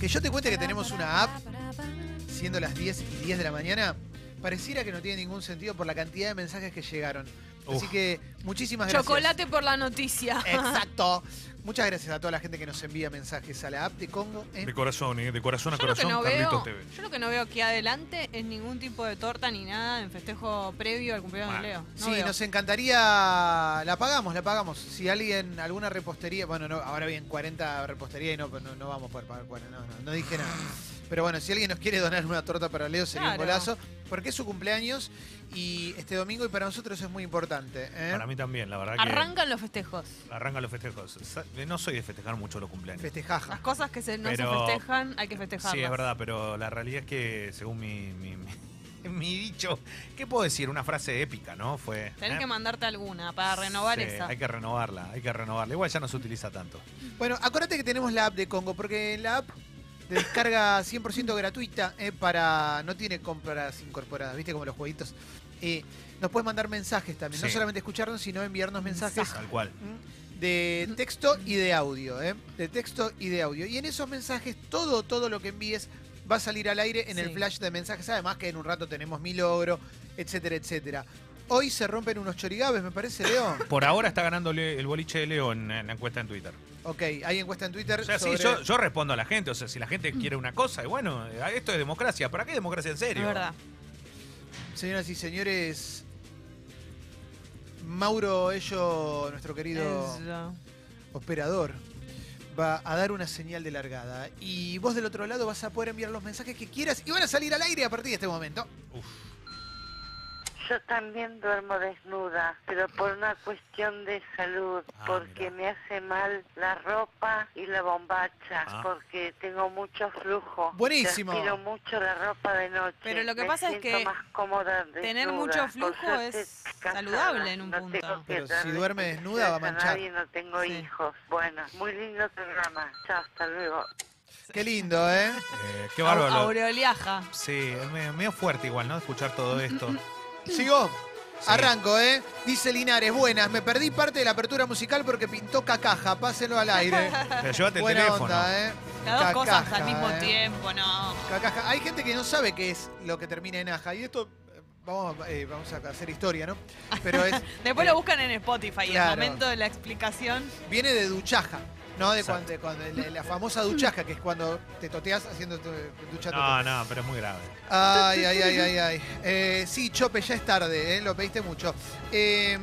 Que yo te cuente que tenemos una app, siendo las 10 y 10 de la mañana, pareciera que no tiene ningún sentido por la cantidad de mensajes que llegaron. Así que muchísimas gracias. Chocolate por la noticia. Exacto. Muchas gracias a toda la gente que nos envía mensajes a la app de Congo. ¿eh? De corazón, ¿eh? de corazón a Yo lo, que corazón, no Carlitos veo, TV. yo lo que no veo aquí adelante es ningún tipo de torta ni nada en festejo previo al cumpleaños Bueno. de Leo. No sí, veo. nos encantaría. La pagamos, la pagamos. Si alguien, alguna repostería. Bueno, no, ahora bien, 40 repostería y no, no, no vamos a poder pagar 40. No, no, no dije nada. Pero bueno, si alguien nos quiere donar una torta para Leo sería un golazo. Porque es su cumpleaños y este domingo y para nosotros es muy importante. ¿eh? Para mí también, la verdad que Arrancan los festejos. arrancan los festejos. Sa- No soy de festejar mucho los cumpleaños. Festejaja. Las cosas que se, no Pero- se festejan, hay que festejarlas. Sí, es verdad, pero la realidad es que según mi, mi, mi- mi dicho, ¿qué puedo decir? Una frase épica, ¿no? Fue. Tenés ¿eh? que mandarte alguna para renovar Sí, esa. Hay que renovarla, hay que renovarla. Igual ya no se utiliza tanto. Bueno, acuérdate que tenemos la app de Congo, porque la app de descarga 100% gratuita eh, para. No tiene compras incorporadas, ¿viste? Como los jueguitos. Eh, nos puedes mandar mensajes también. No solamente escucharnos, sino enviarnos mensajes Mensaje. Tal cual. de texto y de audio, ¿eh? De texto y de audio. Y en esos mensajes, todo, todo lo que envíes va a salir al aire en el flash de mensajes. Además que en un rato tenemos mi logro, etcétera, etcétera. Hoy se rompen unos chorigabes, me parece, Leo. Por ahora está ganando el boliche de Leo en, en la encuesta en Twitter. ok, hay encuesta en Twitter. O sea, sobre- sí, yo, yo respondo a la gente. O sea, si la gente quiere una cosa, y bueno, eh, esto es democracia. ¿Para qué democracia en serio? Es verdad. Señoras y señores, Mauro Ello, nuestro querido operador, va a dar una señal de largada. Y vos del otro lado vas a poder enviar los mensajes que quieras y van a salir al aire a partir de este momento. Uf. Yo también duermo desnuda, pero por una cuestión de salud, Ah, porque mira. me hace mal la ropa y la bombacha, Ah. porque tengo mucho flujo. Buenísimo. Transpiro mucho la ropa de noche. Pero lo que Me pasa es que más cómoda tener mucho flujo es casada, saludable en un no punto. Pero si duerme desnuda va a manchar. nadie, no tengo Sí. hijos. Bueno, muy lindo programa. Chao, hasta luego. Qué lindo, ¿eh? Eh, qué bárbaro. Au- Aureoliaja. Sí, es medio, medio fuerte igual, ¿no? Escuchar todo esto. Sigo. Sí. Arranco, ¿eh? Dice Linares, buenas, me perdí parte de la apertura musical porque pintó cacaja, pásenlo al aire. Pero llévate el Buena teléfono. onda, ¿eh? Las dos cosas al mismo ¿eh? tiempo, no. Cacaja. Hay gente que no sabe qué es lo que termina en aja. Y esto, eh, vamos, a- eh, vamos a hacer historia, ¿no? Pero es, Después eh, lo buscan en Spotify y claro. el momento de la explicación. viene de duchaja. ¿No? De cuando, de cuando- la, la famosa duchaja, que es cuando te toteas haciendo tu, ducha No, no, pero es muy grave. Ay, ay, ay, ay, ay. Eh, sí, Chope, ya es tarde, eh, lo pediste mucho. Eh,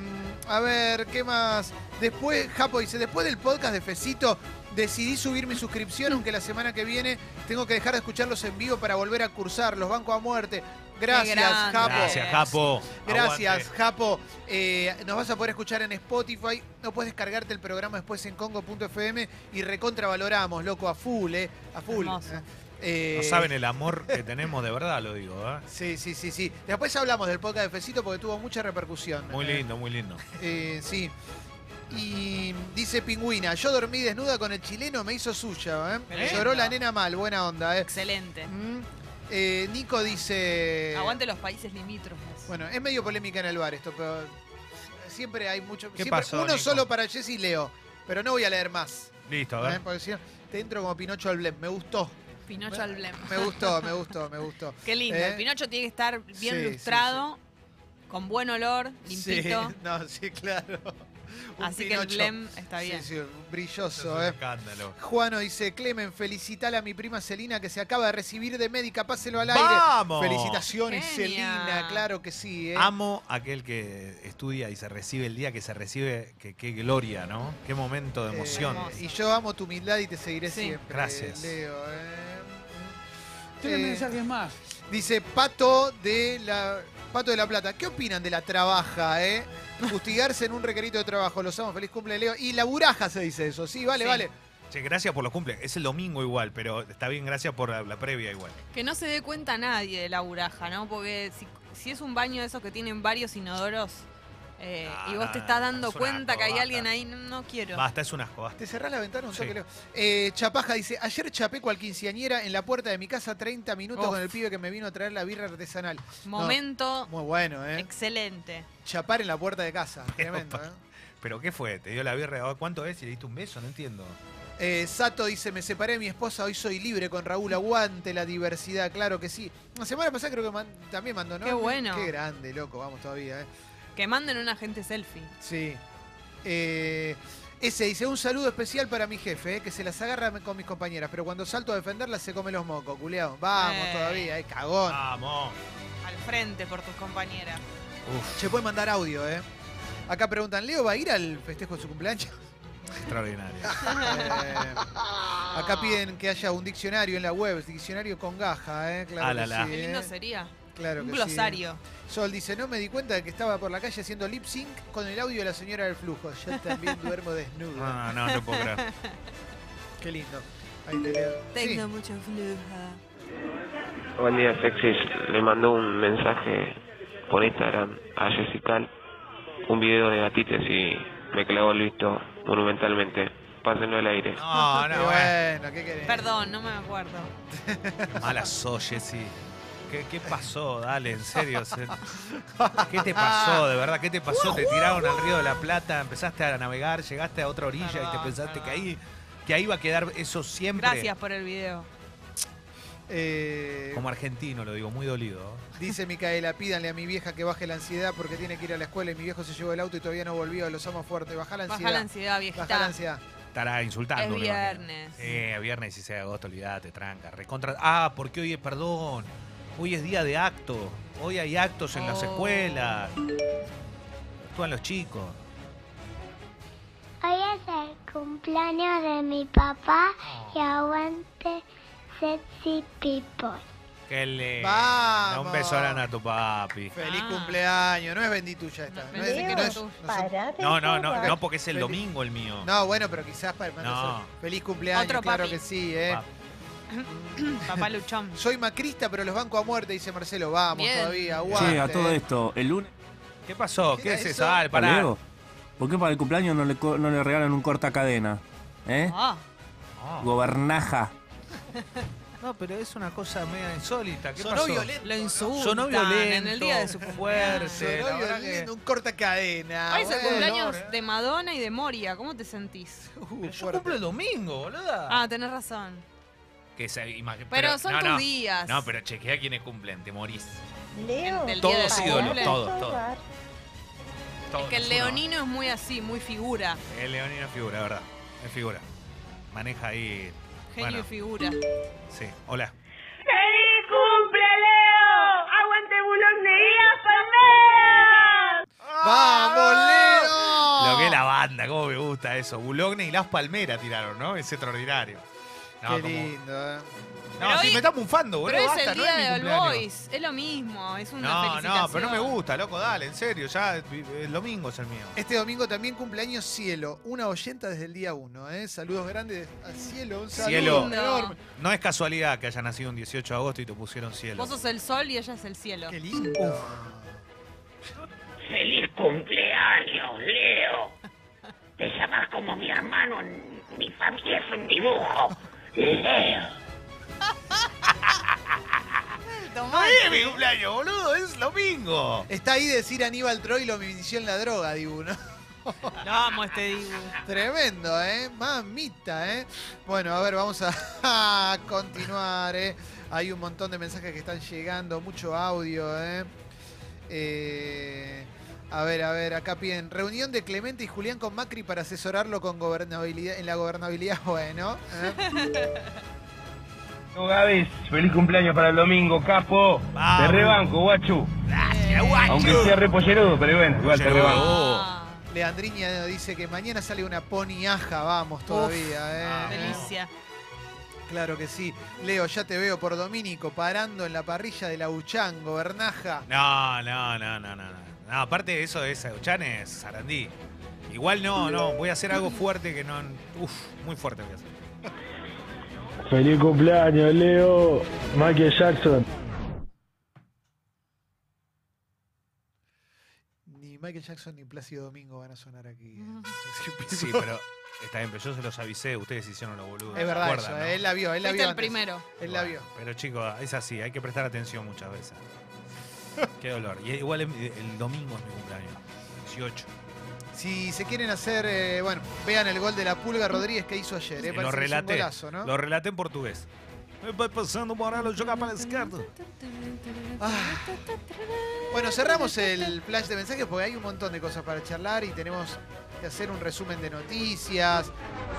a ver, ¿qué más? Después, Japo dice, después del podcast de Fecito, decidí subir mi suscripción, aunque la semana que viene tengo que dejar de escucharlos en vivo para volver a cursar. Los banco a muerte. Gracias. Japo. Gracias, Japo. Gracias. Japo. Eh, nos vas a poder escuchar en Spotify. No puedes descargarte el programa después en congo.fm y recontravaloramos, loco, a full, ¿eh? A full. Hermoso. Eh, No saben el amor que tenemos de verdad, lo digo. ¿eh? Sí, sí, sí, sí. Después hablamos del podcast de Fecito porque tuvo mucha repercusión. Muy Eh, lindo, muy lindo. eh, sí. Y dice Pingüina, yo dormí desnuda con el chileno, me hizo suya, ¿eh? Lloró la nena mal, buena onda, ¿eh? Excelente. Mm. Eh, Nico dice... Aguante los países limítrofes. Bueno, es medio polémica en el bar esto, pero siempre hay mucho... ¿Qué siempre pasó, uno Nico? solo para Jessy y Leo, pero no voy a leer más. Listo, a ¿eh? ver. Porque si no, te entro como Pinocho al Blem. Me gustó, Pinocho al Blem. me gustó, me gustó, me gustó. Qué lindo. ¿Eh? El Pinocho tiene que estar bien Sí, sí, lustrado, con buen olor, limpito. Sí, no, sí, claro. Así que el. Blem está bien. Sí, sí, brilloso, es un ¿eh? escándalo. Juano dice, Clemen, felicitale a mi prima Celina que se acaba de recibir de médica, páselo al aire. ¡Vamos! Felicitaciones, Genia. Celina, claro que sí, ¿eh? Amo aquel que estudia y se recibe el día que se recibe, que qué gloria, ¿no? Qué momento de Eh, emoción. y yo amo tu humildad y te seguiré Sí. siempre. Gracias. Leo, ¿eh? Tienen Eh, mensajes más. Dice Pato de la Pato de la Plata. ¿Qué opinan de la trabaja, eh? Fustigarse en un requerito de trabajo. Los amo. Feliz cumple, Leo. Y la buraja se dice eso. Sí, vale, Sí. vale. Che, gracias por los cumples. Es el domingo igual, pero está bien, gracias por la, la previa igual. Que no se dé cuenta nadie de la buraja, ¿no? Porque si, si es un baño de esos que tienen varios inodoros eh, Ah, y vos te estás dando es cuenta asco, que hay basta. alguien ahí, no, no quiero. Basta, es un asco, basta. Te cerrás la ventana un Sí. toque, Leo. Eh, Chapaja dice, ayer chapé cual quinceañera en la puerta de mi casa 30 minutos Uf. con el pibe que me vino a traer la birra artesanal. Momento Muy bueno, ¿eh? excelente. Chapar en la puerta de casa. Pero, Tremendo, pa- ¿eh? ¿Pero qué fue? ¿Te dio la birra? ¿Cuánto es? ¿Y le diste un beso? No entiendo. Eh, Sato dice, me separé de mi esposa, hoy soy libre con Raúl, aguante la diversidad, claro que sí. La semana pasada creo que man- también mandó, ¿no? Qué bueno. Qué grande, loco, vamos todavía, ¿eh? Que manden un agente selfie. Sí. Eh, ese dice, un saludo especial para mi jefe, eh, que se las agarra con mis compañeras, pero cuando salto a defenderlas se come los mocos, culeado. Vamos Eh. todavía, eh, cagón. Vamos. Al frente por tus compañeras. Uf, Se puede mandar audio, ¿eh? Acá preguntan, ¿Leo va a ir al festejo de su cumpleaños? extraordinario. Eh, acá piden que haya un diccionario en la web, diccionario con gaja, ¿eh? Claro Ah, la, que la. sí, Qué lindo ¿eh? sería. Claro un que sí, glosario. Sol dice, no me di cuenta de que estaba por la calle haciendo lip sync con el audio de la señora del flujo. Yo también duermo desnuda. No, no, no puedo creer. Qué lindo. Ahí te leo. Sí. Tengo mucha fluja. Buen día, sexys. Le mandó un mensaje por Instagram a Jessica, un video de gatites y me clavó el visto monumentalmente. Pásenlo al aire. No, Qué no, bueno. ¿qué querés? Perdón, no me acuerdo. Mala sos, Jessy. ¿Qué, ¿Qué pasó? Dale, en serio. se- ¿Qué te pasó, de verdad? ¿Qué te pasó? Te tiraron al Río de la Plata, empezaste a navegar, llegaste a otra orilla y te Perdón, pensaste que ahí, que ahí va a quedar eso siempre. Gracias por el video. Eh, Como argentino lo digo, muy dolido. dice Micaela, pídanle a mi vieja que baje la ansiedad porque tiene que ir a la escuela y mi viejo se llevó el auto y todavía no volvió. Los amo fuerte. Baja la ansiedad. Baja la ansiedad, Baja la viejita. ansiedad. Estará insultando. Es viernes. Es viernes 16 de agosto, olvídate, tranca. Recontra... Ah, porque hoy es, perdón, hoy es día de acto. Hoy hay actos en las Oh. escuelas. Actúan los chicos. Hoy es el cumpleaños de mi papá y aguante sexy people. Que le... Vamos. Un beso grande a tu papi. Feliz Ah. cumpleaños. No es bendituya esta. No, No, es, que no, es- no son- No, no, no, no, porque es el Feliz. domingo el mío. no, bueno, pero quizás para no No. Feliz cumpleaños, Otro claro papi. que sí, ¿eh? Papi. Papá Luchón. Soy macrista, pero los banco a muerte, dice Marcelo. Vamos Bien. todavía, aguante. Che, a todo esto, el lunes ¿Qué pasó? ¿Qué ¿Qué, era es eso? pará. Leo, ¿por qué para el cumpleaños no le, co- no le regalan un corta cadena? ¿Eh? Ah, No. Gobernaja. No, pero es una cosa media insólita. ¿Qué Sonó pasó? violento. lo insultan Sonó violento. en el día de su fuerte. la Sonó verdad violento, que- un corta cadena. Hoy es el bueno. cumpleaños de Madonna y de Moria. ¿Cómo te sentís? Uh, Pero yo fuerte. cumplo el domingo, boluda. Ah, tenés razón. Que se imag- Pero, son no, tus no. días. No, pero chequea quiénes cumplen, te morís. Leo, Todos de ídolos, todos, todos. Todos, Que el uno. leonino es muy así, muy figura. El leonino es figura, verdad. Es figura. Maneja ahí. Genio bueno, y figura. sí. Hola. ¡Feliz cumple, Leo! ¡Aguante Boulogne y las Palmeras! ¡Vamos, Leo! Lo que es la banda, cómo me gusta eso. Bulogne y Las Palmeras tiraron, ¿no? Es extraordinario. No, Qué como- lindo, ¿eh? no Pero si hoy- me está bufando, boludo. Pero es basta, el no día mi de All cumpleaños. Boys. Es lo mismo. Es una No, felicitación. no, pero no me gusta, loco, dale, en serio, ya el domingo es el mío. Este domingo también cumpleaños Cielo, una oyenta desde el día 1, ¿eh? Saludos grandes al Cielo, un saludo Cielo. enorme. No es casualidad que haya nacido un 18 de agosto y te pusieron cielo. Vos sos el sol y ella es el cielo. Qué lindo. ¡Feliz cumpleaños, Leo! Te llamas como mi hermano, mi familia es un dibujo. Tomá. es mi cumpleaños, boludo, es domingo. Está ahí decir Aníbal Troilo me inició en la droga, Dibu, ¿no? Lo amo este Dibu. Tremendo, ¿eh? Mamita, ¿eh? Bueno, a ver, vamos a, a continuar, ¿eh? Hay un montón de mensajes que están llegando, mucho audio, ¿eh? Eh, a ver, a ver, acá piden reunión de Clemente y Julián con Macri para asesorarlo con gobernabilidad, en la gobernabilidad, bueno. ¿eh? No, Gavis, feliz cumpleaños para el domingo, capo. Vamos. Te rebanco, guachu. Gracias, guacho. Aunque sea repollerudo, pero bueno, igual te rebanco. Ah, Leandriña dice que mañana sale una poniaja, vamos todavía, ¿eh? Ah, delicia. Claro que sí. Leo, ya te veo por Domínico parando en la parrilla de la Uchán, gobernaja. No, no, no, no, no. No, aparte de eso es Uchán es Sarandí. Igual no, no, voy a hacer algo fuerte que no. Uf, muy fuerte voy a hacer. Feliz cumpleaños, Leo. Michael Jackson. Ni Michael Jackson ni Plácido Domingo van a sonar aquí. ¿eh? Sí, pero está bien, pero yo se los avisé, ustedes hicieron los boludos. Es verdad ¿Se acuerdan, eso, no? él la vio, él la Fuiste vio el antes. primero. Él la vio. Pero chicos, es así, hay que prestar atención muchas veces. Qué dolor. Y igual el, el domingo es mi cumpleaños. 18. Si se quieren hacer, eh, bueno, vean el gol de la Pulga Rodríguez que hizo ayer. Eh, lo un relaté. golazo, ¿no? Lo relaté en portugués. Me va pasando Moralo, joga para la izquierda. Ah. Bueno, cerramos el flash de mensajes porque hay un montón de cosas para charlar y tenemos que hacer un resumen de noticias.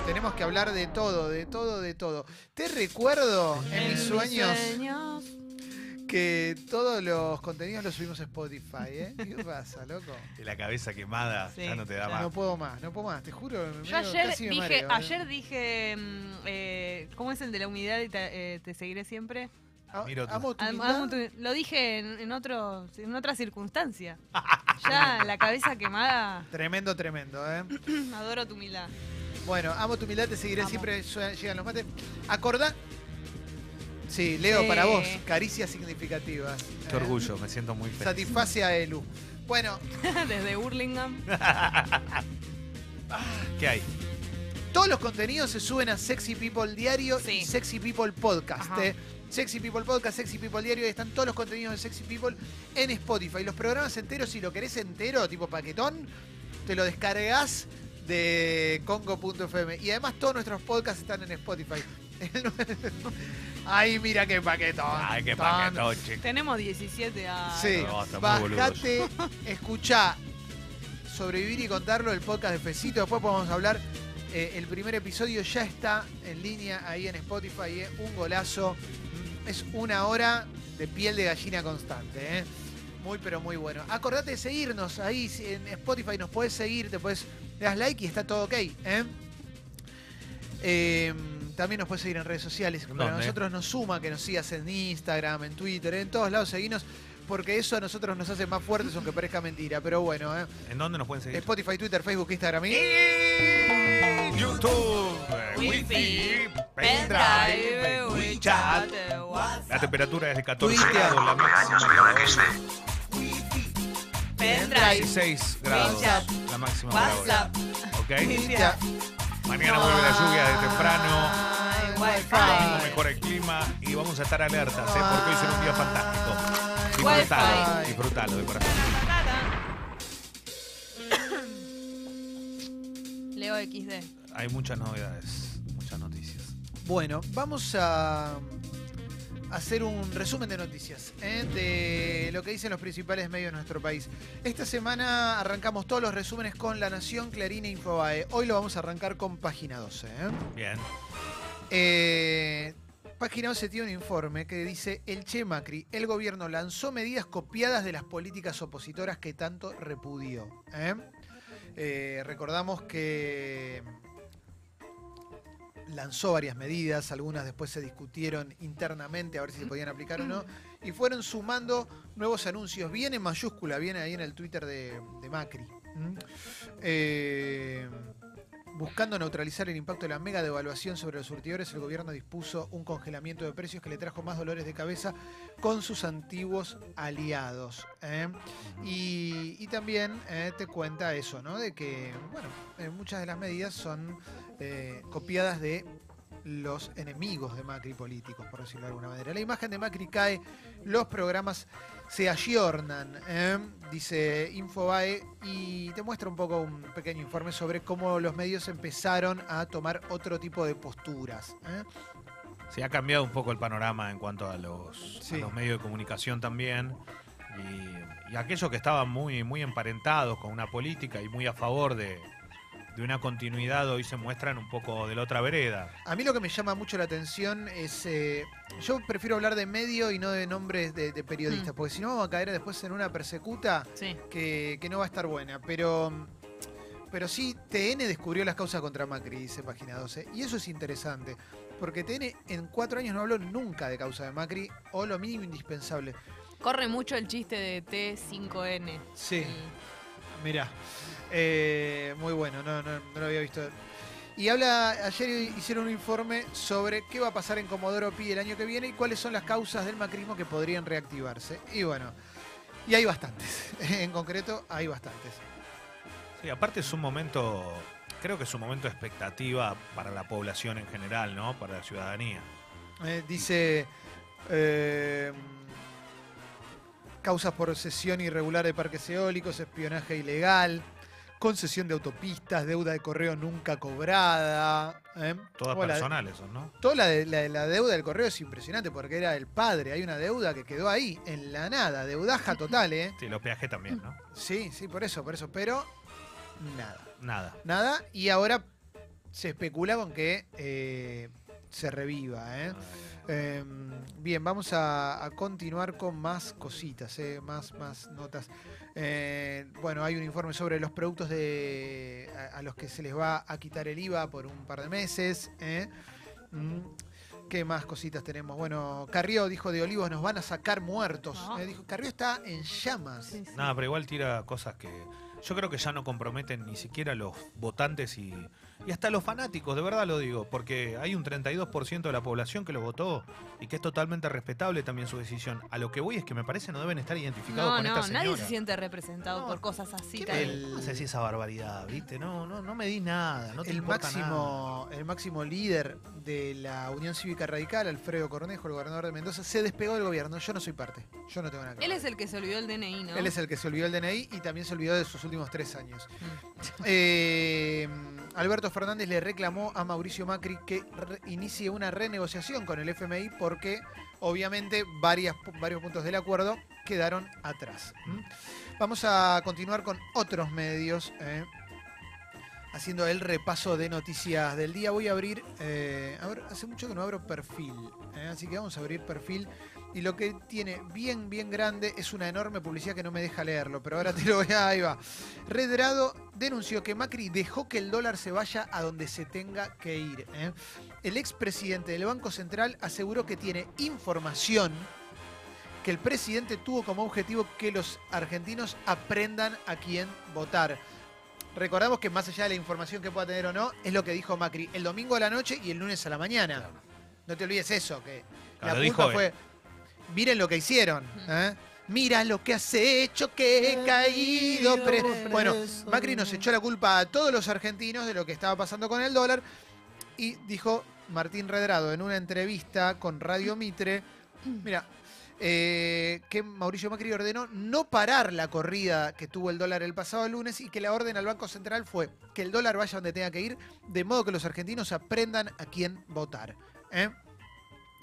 Tenemos que hablar de todo, de todo, de todo. Te recuerdo en mis sueños sueños. Que todos los contenidos los subimos a Spotify, ¿eh? ¿Qué pasa, loco? La cabeza quemada Sí, ya no te da ya más. No puedo más, no puedo más, te juro. me Yo medio- ayer casi me dije, mareo, ¿eh? ayer dije, mm, eh, ¿cómo es el de la humildad y te, eh, te seguiré siempre? A- Miro tu- amo tu Am- humildad. amo tu- lo dije en, en otro, en otra circunstancia. ya la cabeza quemada, Tremendo, tremendo, ¿eh? adoro tu humildad. Bueno, amo tu humildad, te seguiré Amo. siempre. sue- Llegan los mates. Acordá. Sí, Leo, Sí. para vos, caricias significativas. Qué ¿eh? orgullo, me siento muy feliz. Satisface a Elu. Bueno, Desde Burlingame. ¿Qué hay? todos los contenidos se suben a Sexy People Diario y. Sexy People Podcast. ¿eh? Sexy People Podcast, Sexy People Diario, ahí están todos los contenidos de Sexy People en Spotify. Los programas enteros, si lo querés entero, tipo paquetón, te lo descargas de congo.fm. Y además todos nuestros podcasts están en Spotify. Ay, mira qué paquetón. Ay, qué paquetón, chico. Tenemos 17 años. Sí, No, están muy bajate, escuchá, sobrevivir y contarlo, el podcast de Fecito. Después podemos hablar. eh, el primer episodio ya está en línea ahí en Spotify. eh, un golazo. Mm, Es una hora de piel de gallina constante. eh. Muy, pero muy bueno. Acordate de seguirnos ahí si en Spotify. Nos puedes seguir, te puedes. Le das like y está todo ok. ¿eh? Eh, también nos puedes seguir en redes sociales. ¿En Para dónde? nosotros nos suma que nos sigas en Instagram, en Twitter, en todos lados. Seguinos porque eso a nosotros nos hace más fuertes, aunque parezca mentira. Pero bueno, ¿eh? ¿En dónde nos pueden seguir? Spotify, Twitter, Facebook, Instagram y. YouTube, eh, Wi-Fi, pendrive, WeChat. La temperatura es de 14 Twitter. grados, la máxima. Pendrive. 16 grados, WeChat. la máxima. WhatsApp. ¿Ok? Mañana vuelve la lluvia de temprano. Wi-Fi. mejora el clima y vamos a estar alertas, ¿eh? porque hoy será un día fantástico. Disfrutalo, disfrutalo de corazón. Leo XD. Hay muchas novedades, muchas noticias. Bueno, vamos a hacer un resumen de noticias ¿eh? de lo que dicen los principales medios de nuestro país. Esta semana arrancamos todos los resúmenes con La Nación, Clarín e Infobae. Hoy lo vamos a arrancar con Página 12. ¿eh? Bien. Eh, Página 12 tiene un informe que dice, el Che Macri, el gobierno lanzó medidas copiadas de las políticas opositoras que tanto repudió. ¿eh? Eh, recordamos que lanzó varias medidas, algunas después se discutieron internamente a ver si se podían aplicar o no, y fueron sumando nuevos anuncios, bien en mayúscula, bien ahí en el Twitter de, Macri. Buscando neutralizar el impacto de la mega devaluación sobre los surtidores, el gobierno dispuso un congelamiento de precios que le trajo más dolores de cabeza con sus antiguos aliados. ¿eh? Y, también eh, te cuenta eso, ¿no? De que, bueno, eh, muchas de las medidas son copiadas de los enemigos de Macri políticos, por decirlo de alguna manera. La imagen de Macri cae, los programas se ayornan, ¿eh? dice Infobae, y te muestra un poco un pequeño informe sobre cómo los medios empezaron a tomar otro tipo de posturas. ¿eh? Se ha cambiado un poco el panorama en cuanto a los, a Sí. los medios de comunicación también. Y, y aquellos que estaban muy, muy emparentados con una política y muy a favor de, de una continuidad hoy se muestran un poco de la otra vereda. A mí lo que me llama mucho la atención es. eh, yo prefiero hablar de medio y no de nombres de, de periodistas, Mm. porque si no vamos a caer después en una persecuta Sí. que, que no va a estar buena. Pero, pero sí, TN descubrió las causas contra Macri, dice página 12. Y eso es interesante, porque TN en cuatro años no habló nunca de causa de Macri, o lo mínimo indispensable. Corre mucho el chiste de T5N. Sí. Mm. Mirá, eh, muy bueno, no, no, no lo había visto. Y habla, ayer hicieron un informe sobre qué va a pasar en Comodoro Pi el año que viene y cuáles son las causas del macrismo que podrían reactivarse. Y bueno, y hay bastantes, en concreto hay bastantes. Sí, aparte es un momento, creo que es un momento de expectativa para la población en general, ¿no? Para la ciudadanía. Eh, dice, eh, causas por cesión irregular de parques eólicos, espionaje ilegal, concesión de autopistas, deuda de correo nunca cobrada. ¿eh? Todas O la- personales son, ¿no? Toda la, de- la, la deuda del correo es impresionante porque era el padre. Hay una deuda que quedó ahí, en la nada. Deudaja total, ¿eh? Sí, los peajes también, ¿no? Sí, sí, por eso, por eso. Pero nada. Nada. Nada. Y ahora se especula con que eh, se reviva, ¿eh? Eh, bien, vamos a, a continuar con más cositas, eh, más, más notas. Eh, bueno, hay un informe sobre los productos de, a, a los que se les va a quitar el IVA por un par de meses. eh. Mm, ¿Qué más cositas tenemos? Bueno, Carrió dijo de Olivos nos van a sacar muertos. Ah. Eh, dijo, Carrió está en llamas. Sí, sí. Nada, pero igual tira cosas que yo creo que ya no comprometen ni siquiera los votantes y, y hasta los fanáticos, de verdad lo digo, porque hay un 32% de la población que lo votó y que es totalmente respetable también su decisión. A lo que voy es que me parece no deben estar identificados No, con no, esta señora. nadie se siente representado No. por cosas así. ¿Qué tan- me El- haces esa barbaridad, viste? No, no, no me di nada, no te el nada. máximo, el máximo líder de la Unión Cívica Radical, Alfredo Cornejo, el gobernador de Mendoza, se despegó del gobierno. Yo no soy parte. Yo no tengo nada que Él ver. es el que se olvidó el DNI, ¿no? Él es el que se olvidó el DNI y también se olvidó de sus últimos tres años. Mm. Eh, Alberto Fernández le reclamó a Mauricio Macri que inicie una renegociación con el FMI porque obviamente varias, varios puntos del acuerdo quedaron atrás. Vamos a continuar con otros medios. eh, Haciendo el repaso de noticias del día, voy a abrir, eh, hace mucho que no abro perfil, eh, así que vamos a abrir perfil y lo que tiene bien, bien grande es una enorme publicidad que no me deja leerlo, pero ahora te lo voy a... Ahí va. Redrado denunció que Macri dejó que el dólar se vaya a donde se tenga que ir. ¿eh? El expresidente del Banco Central aseguró que tiene información que el presidente tuvo como objetivo que los argentinos aprendan a quién votar. Recordamos que más allá de la información que pueda tener o no, es lo que dijo Macri el domingo a la noche y el lunes a la mañana. No te olvides eso, que Claro, la culpa fue, miren lo que hicieron. ¿eh? Mira lo que has hecho, que he caído. pre-". Bueno, Macri nos echó la culpa a todos los argentinos de lo que estaba pasando con el dólar y dijo Martín Redrado en una entrevista con Radio Mitre, mira, eh, que Mauricio Macri ordenó no parar la corrida que tuvo el dólar el pasado lunes y que la orden al Banco Central fue que el dólar vaya donde tenga que ir, de modo que los argentinos aprendan a quién votar. ¿eh?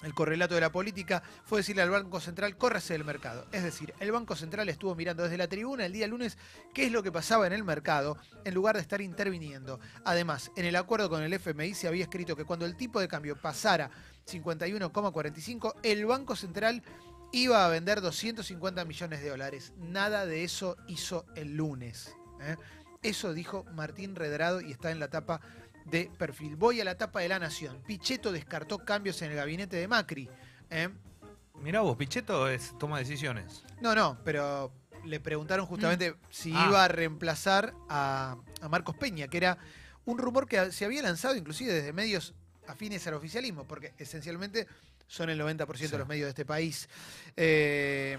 El correlato de la política fue decirle al Banco Central, córrase del mercado. Es decir, el Banco Central estuvo mirando desde la tribuna el día lunes qué es lo que pasaba en el mercado, en lugar de estar interviniendo. Además, en el acuerdo con el FMI se había escrito que cuando el tipo de cambio pasara 51,45, el Banco Central iba a vender 250 millones de dólares. Nada de eso hizo el lunes. ¿eh? Eso dijo Martín Redrado y está en la tapa de perfil. Voy a la tapa de la Nación. Pichetto descartó cambios en el gabinete de Macri. ¿eh? Mirá vos, Pichetto es, toma decisiones. No, no, pero le preguntaron justamente si Ah. iba a reemplazar a, a Marcos Peña, que era un rumor que se había lanzado inclusive desde medios afines al oficialismo, porque esencialmente son el 90% Sí. de los medios de este país. Eh,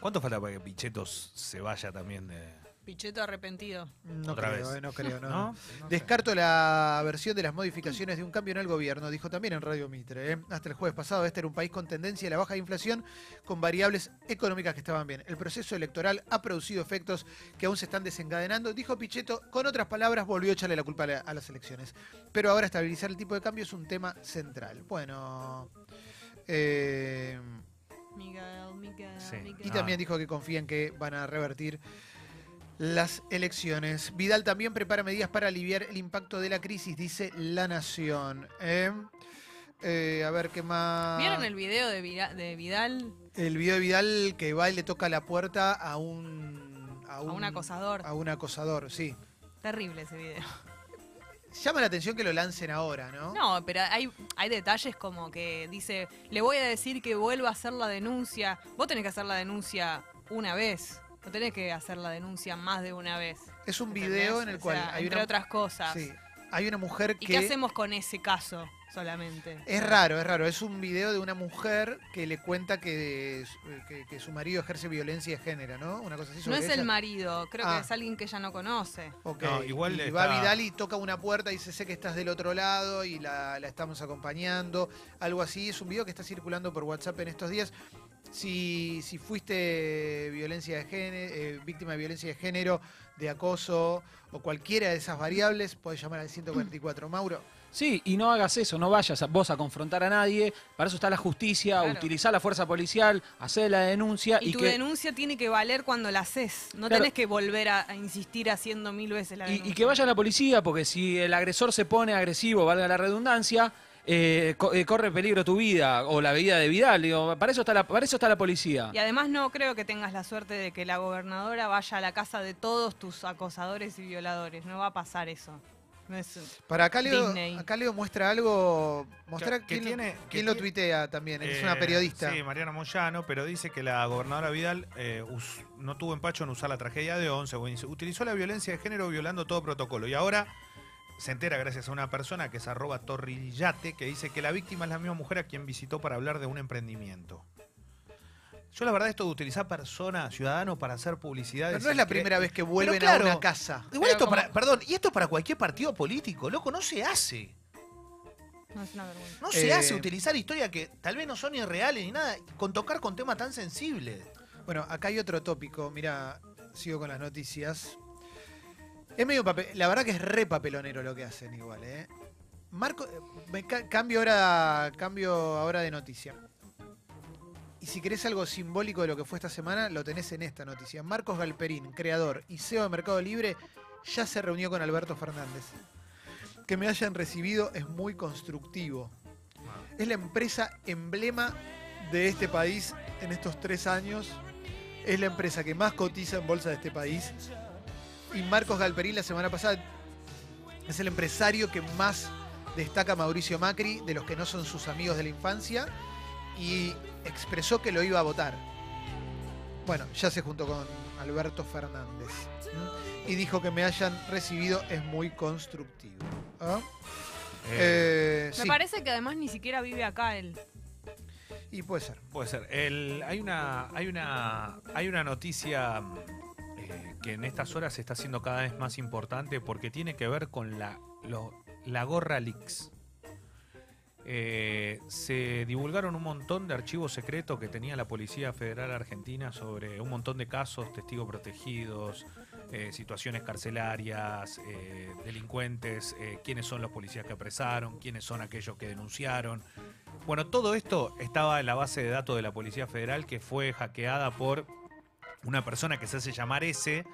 ¿Cuánto falta para que Pichetto se vaya también de... Picheto arrepentido. no Otra creo, vez. eh, no creo, no. ¿No? no. No sé. Descarto la versión de las modificaciones de un cambio en el gobierno, dijo también en Radio Mitre. ¿eh? Hasta el jueves pasado, este era un país con tendencia a la baja inflación, con variables económicas que estaban bien. El proceso electoral ha producido efectos que aún se están desencadenando, dijo Pichetto. Con otras palabras, volvió a echarle la culpa a, la- a las elecciones. Pero ahora estabilizar el tipo de cambio es un tema central. Bueno. eh, Miguel, Miguel, Sí. Miguel. y Ah. también dijo que confía en que van a revertir las elecciones. Vidal también prepara medidas para aliviar el impacto de la crisis, dice La Nación. ¿eh? Eh, a ver qué más. ¿Vieron el video de, Vira- de Vidal El video de Vidal que va y le toca la puerta a un. A a un acosador? A un acosador, sí. Terrible ese video. Llama la atención que lo lancen ahora, ¿no? No, pero hay, hay detalles como que dice, le voy a decir que vuelva a hacer la denuncia. Vos tenés que hacer la denuncia una vez. No tenés que hacer la denuncia más de una vez. Es un ¿entendés? video en el O cual sea, hay entre una. otras cosas. Sí, hay una mujer ¿Y que. qué hacemos con ese caso solamente? Es raro, es raro. Es un video de una mujer que le cuenta que, que- que su marido ejerce violencia de género, ¿no? Una cosa así No es ella. el marido, creo Ah. que es alguien que ella no conoce. Ok, No, igual y va está- Vidal y toca una puerta y dice, sé que estás del otro lado y la, la estamos acompañando. Algo así. Es un video que está circulando por WhatsApp en estos días. Si, si fuiste violencia de género, víctima de violencia de género, de acoso o cualquiera de esas variables, podés llamar al 144. Mauro. Sí, y no hagas eso, no vayas a- vos a confrontar a nadie. Para eso está la justicia, Claro. utilizar la fuerza policial, hacer la denuncia Y, y, tu que, denuncia tiene que valer cuando la haces. No Claro. tenés que volver a, a insistir haciendo mil veces la y, denuncia. y que vaya la policía, porque si el agresor se pone agresivo, valga la redundancia, eh, co- eh, corre peligro tu vida o la vida de Vidal. Digo, para eso está la, para eso está la policía. Y además no creo que tengas la suerte de que la gobernadora vaya a la casa de todos tus acosadores y violadores. No va a pasar eso. No es Para acá Leo, Disney. acá Leo muestra algo. Mostrar Que- que quién, lo- tiene- quién que lo tuitea también. Es Eh, una periodista. Sí, Mariana Moyano, pero dice que la gobernadora Vidal eh, us- no tuvo empacho en usar la tragedia de 11. Utilizó la violencia de género violando todo protocolo. Y ahora se entera gracias a una persona que es arroba torrillate, que dice que la víctima es la misma mujer a quien visitó para hablar de un emprendimiento. Yo la verdad esto de utilizar personas, ciudadanos para hacer publicidad... Pero no es la primera vez que vuelven claro, a una casa. Igual esto como- para, perdón, y esto para cualquier partido político, loco, no se hace. No es una vergüenza. No se Eh, hace utilizar historias que tal vez no son irreales ni nada, con tocar con temas tan sensibles. Bueno, acá hay otro tópico. Mira, sigo con las noticias. Es medio papel. La verdad que es re papelonero lo que hacen igual, ¿eh? Marco, eh, me ca- cambio ahora, cambio ahora de noticia. Y si querés algo simbólico de lo que fue esta semana, lo tenés en esta noticia. Marcos Galperín, creador y CEO de Mercado Libre, ya se reunió con Alberto Fernández. Que me hayan recibido es muy constructivo. Es la empresa emblema de este país en estos tres años. Es la empresa que más cotiza en bolsa de este país. Y Marcos Galperín la semana pasada es el empresario que más destaca a Mauricio Macri, de los que no son sus amigos de la infancia, y expresó que lo iba a votar. Bueno, ya se juntó con Alberto Fernández. Y dijo que me hayan recibido es muy constructivo. ¿Ah? Eh, Me sí, parece que además ni siquiera vive acá él. y puede ser. Puede ser. El- hay, una, hay, una, hay una noticia eh, que en estas horas se está haciendo cada vez más importante porque tiene que ver con la, la gorra Leaks. Eh, se divulgaron un montón de archivos secretos que tenía la Policía Federal Argentina sobre un montón de casos, testigos protegidos, eh, situaciones carcelarias, delincuentes, quiénes son los policías que apresaron, quiénes son aquellos que denunciaron. Bueno, todo esto estaba en la base de datos de la Policía Federal que fue hackeada por una persona que se hace llamar S,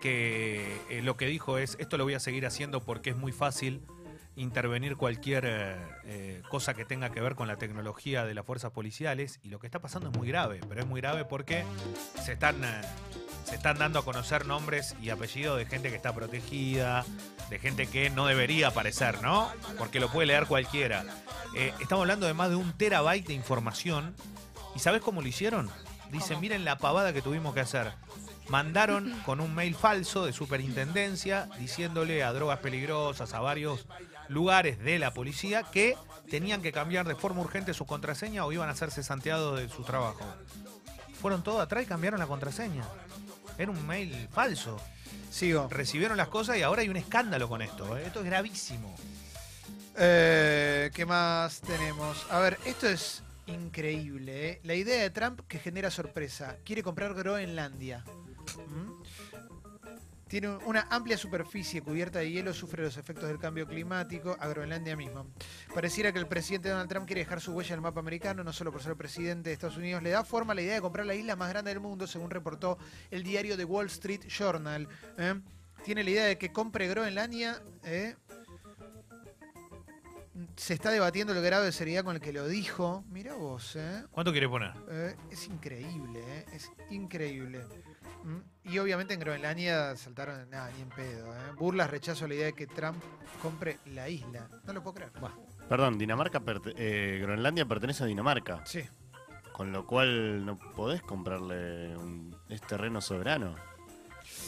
que eh, lo que dijo es, esto lo voy a seguir haciendo porque es muy fácil intervenir cualquier eh, eh, cosa que tenga que ver con la tecnología de las fuerzas policiales y lo que está pasando es muy grave, pero es muy grave porque se están, se están dando a conocer nombres y apellidos de gente que está protegida, de gente que no debería aparecer, ¿no? Porque lo puede leer cualquiera. Estamos hablando de más de un terabyte de información ¿y sabes cómo lo hicieron? Dicen, miren la pavada que tuvimos que hacer. Mandaron con un mail falso de superintendencia diciéndole a drogas peligrosas, a varios lugares de la policía que tenían que cambiar de forma urgente su contraseña o iban a ser cesanteados de su trabajo. Fueron todos atrás y cambiaron la contraseña. Era un mail falso. Sigo. Recibieron las cosas y ahora hay un escándalo con esto. ¿eh? Esto es gravísimo. Eh, ¿Qué más tenemos? A ver, esto es increíble. ¿eh? La idea de Trump que genera sorpresa. Quiere comprar Groenlandia. ¿Mm? Tiene una amplia superficie cubierta de hielo, sufre los efectos del cambio climático, a Groenlandia mismo. Pareciera que el presidente Donald Trump quiere dejar su huella en el mapa americano, no solo por ser presidente de Estados Unidos, le da forma la idea de comprar la isla más grande del mundo, según reportó el diario The Wall Street Journal. ¿eh? Tiene la idea de que compre Groenlandia, ¿eh? Se está debatiendo el grado de seriedad con el que lo dijo. Mira vos, ¿eh? ¿Cuánto quiere poner? Eh, es increíble, ¿eh? Es increíble. Mm, Y obviamente en Groenlandia saltaron, nada, ni en pedo. ¿eh? Burlas, rechazo a la idea de que Trump compre la isla. No lo puedo creer. Perdón, Dinamarca, perte- eh, Groenlandia pertenece a Dinamarca. Sí. Con lo cual no podés comprarle un, es terreno soberano.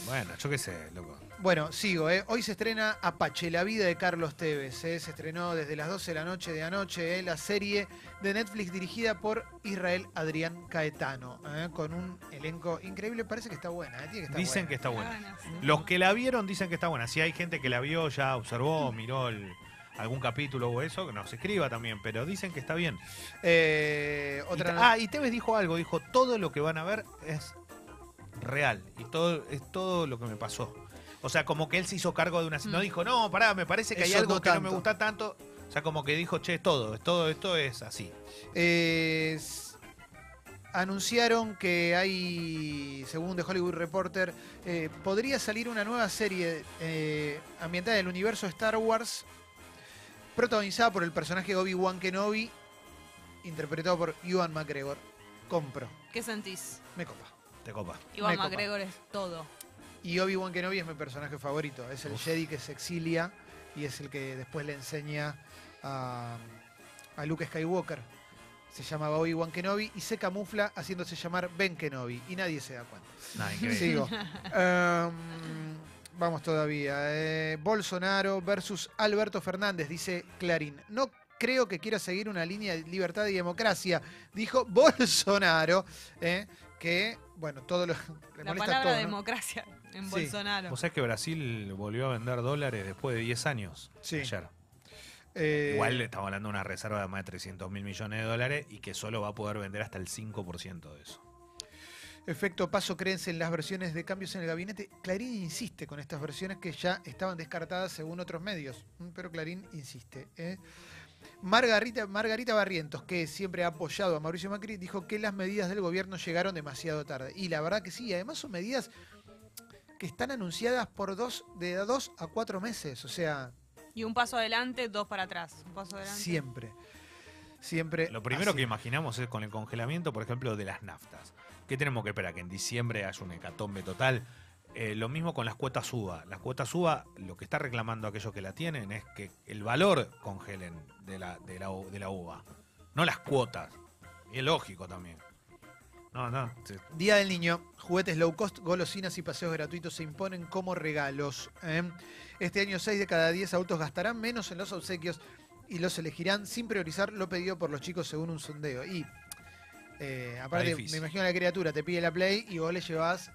Bueno, yo qué sé, loco. Bueno, sigo, ¿eh? Hoy se estrena Apache, la vida de Carlos Tevez. ¿eh? Se estrenó desde las 12 de la noche de anoche ¿eh? la serie de Netflix dirigida por Israel Adrián Caetano. ¿eh? Con un elenco increíble. Parece que está buena, ¿eh? Tiene que estar Dicen buena. que está buena. Los que la vieron dicen que está buena. Si hay gente que la vio, ya observó, miró el, algún capítulo o eso, que nos escriba también, pero dicen que está bien. Eh, otra ah, y Tevez dijo algo, dijo, todo lo que van a ver es real y todo es todo lo que me pasó. O sea, como que él se hizo cargo de una... No Mm. dijo, no, pará, me parece que hay algo no que no tanto. me gusta tanto. O sea, como que dijo, che, es todo, es todo esto es así. Eh, anunciaron que hay, según The Hollywood Reporter, eh, podría salir una nueva serie eh, ambientada en el universo Star Wars, protagonizada por el personaje Obi-Wan Kenobi, interpretado por Ewan McGregor. Compro, ¿Qué sentís? me copa. Te copa. Iván Me copa. McGregor es todo. Y Obi-Wan Kenobi es mi personaje favorito. Es el Jedi que se exilia y es el que después le enseña a, a Luke Skywalker. Se llamaba Obi-Wan Kenobi y se camufla haciéndose llamar Ben Kenobi. Y nadie se da cuenta. Nada, increíble. Sigo. Em, vamos todavía. Eh, Bolsonaro versus Alberto Fernández, dice Clarín. No creo que quiera seguir una línea de libertad y democracia, dijo Bolsonaro, eh, que, bueno, todo lo le La palabra todo, ¿no? democracia en Sí. Bolsonaro. Vos sabés que Brasil volvió a vender dólares después de 10 años. Sí. Ayer. Eh, Igual estamos hablando de una reserva de más de 300 mil millones de dólares y que solo va a poder vender hasta el 5% de eso. Efecto paso creencia en las versiones de cambios en el gabinete. Clarín insiste con estas versiones que ya estaban descartadas según otros medios, mm, pero Clarín insiste. ¿eh? Margarita, Margarita Barrientos, que siempre ha apoyado a Mauricio Macri, dijo que las medidas del gobierno llegaron demasiado tarde. Y la verdad que sí, además son medidas que están anunciadas por dos, de dos a cuatro meses, o sea, Y un paso adelante, dos para atrás. Un paso adelante. siempre. Siempre. Lo primero así. que imaginamos es con el congelamiento, por ejemplo, de las naftas. ¿Qué tenemos que esperar? Que en diciembre haya un hecatombe total. Eh, lo mismo con las cuotas UVA. Las cuotas UVA, lo que está reclamando aquellos que la tienen es que el valor congelen de la, de la, de la uva, no las cuotas. Y es lógico también. No, no. Día del Niño, juguetes low cost, golosinas y paseos gratuitos se imponen como regalos. ¿eh? Este año 6 de cada 10 autos gastarán menos en los obsequios y los elegirán sin priorizar lo pedido por los chicos según un sondeo. Y eh, aparte, me imagino la criatura te pide la Play y vos le llevas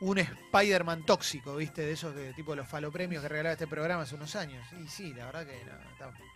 un Spider-Man tóxico, ¿viste? De esos que tipo los falopremios que regalaba este programa hace unos años. Y sí, la verdad que no.